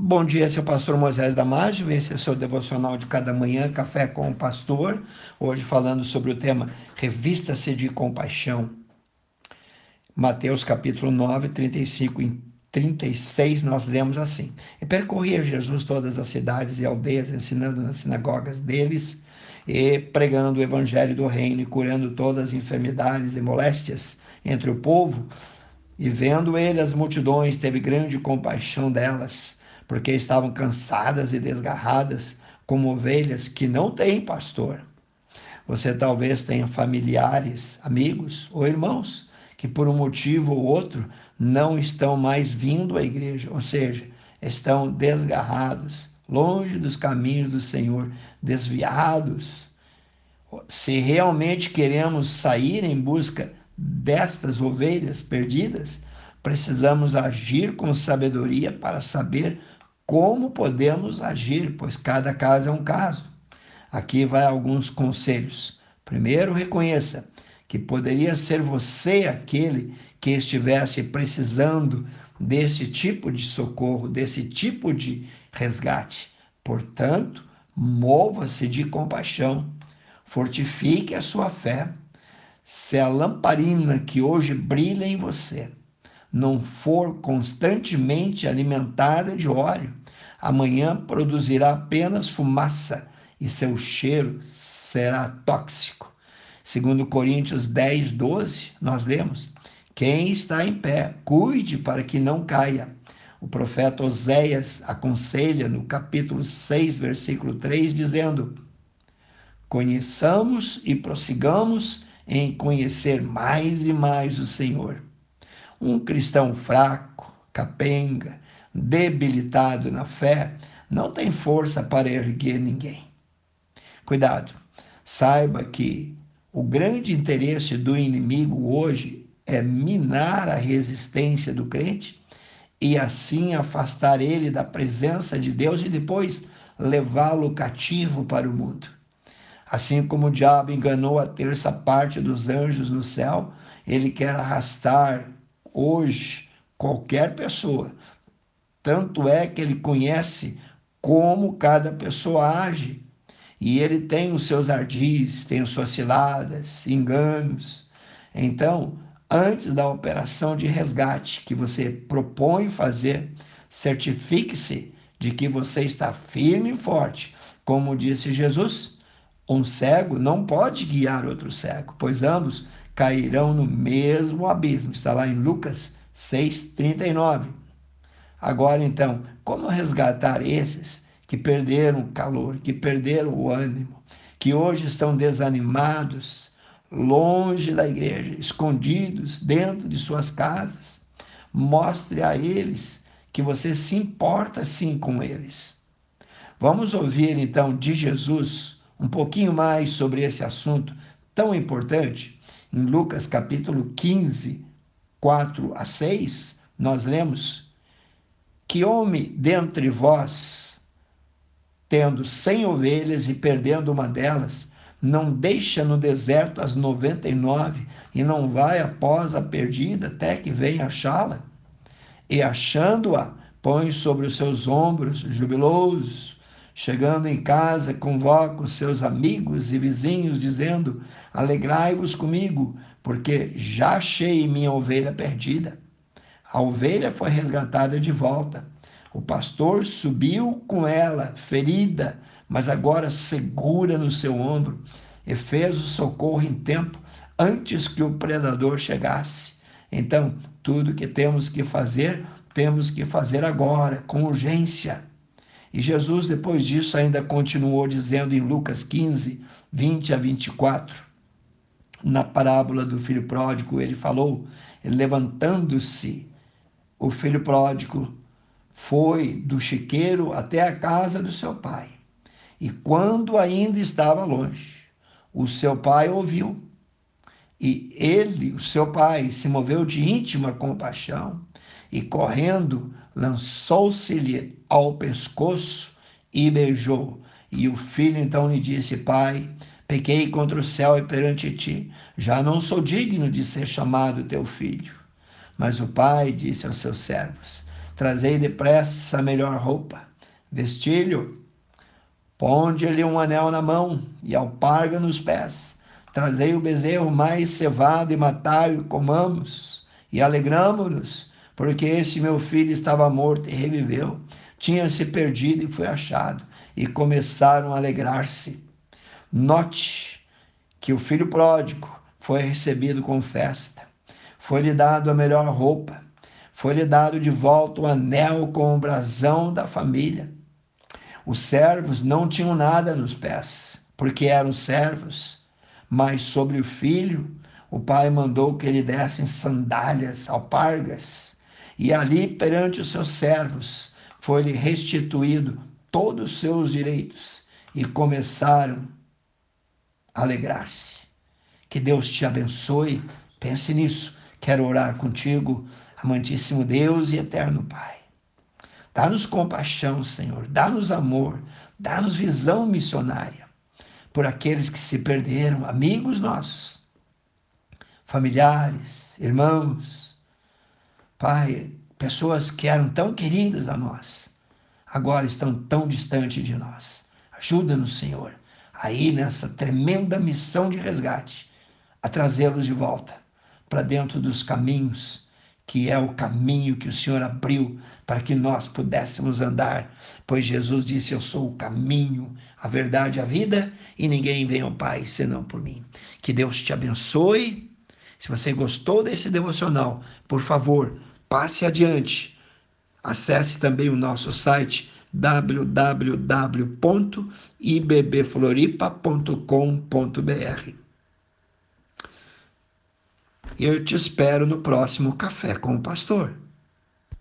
Bom dia, o pastor Moisés Damásio, esse é o seu devocional de cada manhã, Café com o Pastor. Hoje falando sobre o tema Revista-se de Compaixão. Mateus capítulo 9, 35 e 36, nós lemos assim: E percorria Jesus todas as cidades e aldeias, ensinando nas sinagogas deles e pregando o evangelho do reino e curando todas as enfermidades e moléstias entre o povo. E vendo ele as multidões, teve grande compaixão delas porque estavam cansadas e desgarradas, como ovelhas que não têm pastor. Você talvez tenha familiares, amigos ou irmãos que, por um motivo ou outro, não estão mais vindo à igreja, ou seja, estão desgarrados, longe dos caminhos do Senhor, desviados. Se realmente queremos sair em busca destas ovelhas perdidas, precisamos agir com sabedoria para saber como podemos agir, pois cada caso é um caso. Aqui vai alguns conselhos. Primeiro, reconheça que poderia ser você aquele que estivesse precisando desse tipo de socorro, desse tipo de resgate. Portanto, mova-se de compaixão, fortifique a sua fé. Se a lamparina que hoje brilha em você não for constantemente alimentada de óleo, amanhã produzirá apenas fumaça e seu cheiro será tóxico. Segundo Coríntios 10, 12, nós lemos: Quem está em pé, cuide para que não caia. O profeta Oséias aconselha no capítulo 6, versículo 3, dizendo: Conheçamos e prossigamos em conhecer mais e mais o Senhor. Um cristão fraco, capenga, debilitado na fé, não tem força para erguer ninguém. Cuidado, saiba que o grande interesse do inimigo hoje é minar a resistência do crente e assim afastar ele da presença de Deus e depois levá-lo cativo para o mundo. Assim como o diabo enganou a terça parte dos anjos no céu, ele quer arrastar hoje qualquer pessoa tanto é que ele conhece como cada pessoa age. E ele tem os seus ardis, tem as suas ciladas, enganos. Então, antes da operação de resgate que você propõe fazer, certifique-se de que você está firme e forte. Como disse Jesus, um cego não pode guiar outro cego, pois ambos cairão no mesmo abismo. Está lá em Lucas 6,39. Agora então, como resgatar esses que perderam o calor, que perderam o ânimo, que hoje estão desanimados, longe da igreja, escondidos dentro de suas casas? Mostre a eles que você se importa sim com eles. Vamos ouvir então de Jesus um pouquinho mais sobre esse assunto tão importante. Em Lucas capítulo 15, 4 a 6, nós lemos que homem dentre vós, tendo cem ovelhas e perdendo uma delas, não deixa no deserto as noventa e nove e não vai após a perdida até que venha achá-la? E achando-a, põe sobre os seus ombros, jubiloso, chegando em casa, convoca os seus amigos e vizinhos, dizendo: Alegrai-vos comigo, porque já achei minha ovelha perdida. A ovelha foi resgatada de volta. O pastor subiu com ela, ferida, mas agora segura no seu ombro, e fez o socorro em tempo antes que o predador chegasse. Então, tudo que temos que fazer, temos que fazer agora, com urgência. E Jesus, depois disso, ainda continuou dizendo em Lucas 15, 20 a 24. Na parábola do filho pródigo, ele falou: levantando-se o filho pródigo foi do chiqueiro até a casa do seu pai. E quando ainda estava longe, o seu pai ouviu. E ele, o seu pai, se moveu de íntima compaixão e, correndo, lançou-se-lhe ao pescoço e beijou. E o filho então lhe disse: Pai, pequei contra o céu e perante ti, já não sou digno de ser chamado teu filho. Mas o pai disse aos seus servos: Trazei depressa a melhor roupa, vestilho, ponde-lhe um anel na mão e alparga nos pés. Trazei o bezerro mais cevado e matai-o, comamos e alegramo-nos, porque esse meu filho estava morto e reviveu, tinha se perdido e foi achado, e começaram a alegrar-se. Note que o filho pródigo foi recebido com festa, foi-lhe dado a melhor roupa, foi-lhe dado de volta o anel com o brasão da família. Os servos não tinham nada nos pés, porque eram servos, mas sobre o filho o pai mandou que lhe dessem sandálias, alpargas, e ali perante os seus servos foi-lhe restituído todos os seus direitos e começaram a alegrar-se. Que Deus te abençoe. Pense nisso. Quero orar contigo, amantíssimo Deus e eterno Pai. Dá-nos compaixão, Senhor. Dá-nos amor. Dá-nos visão missionária por aqueles que se perderam, amigos nossos, familiares, irmãos. Pai, pessoas que eram tão queridas a nós, agora estão tão distantes de nós. Ajuda-nos, Senhor, aí nessa tremenda missão de resgate, a trazê-los de volta para dentro dos caminhos que é o caminho que o Senhor abriu para que nós pudéssemos andar, pois Jesus disse: Eu sou o caminho, a verdade, a vida, e ninguém vem ao Pai senão por mim. Que Deus te abençoe. Se você gostou desse devocional, por favor, passe adiante. Acesse também o nosso site www.ibbfloripa.com.br. Eu te espero no próximo Café com o Pastor.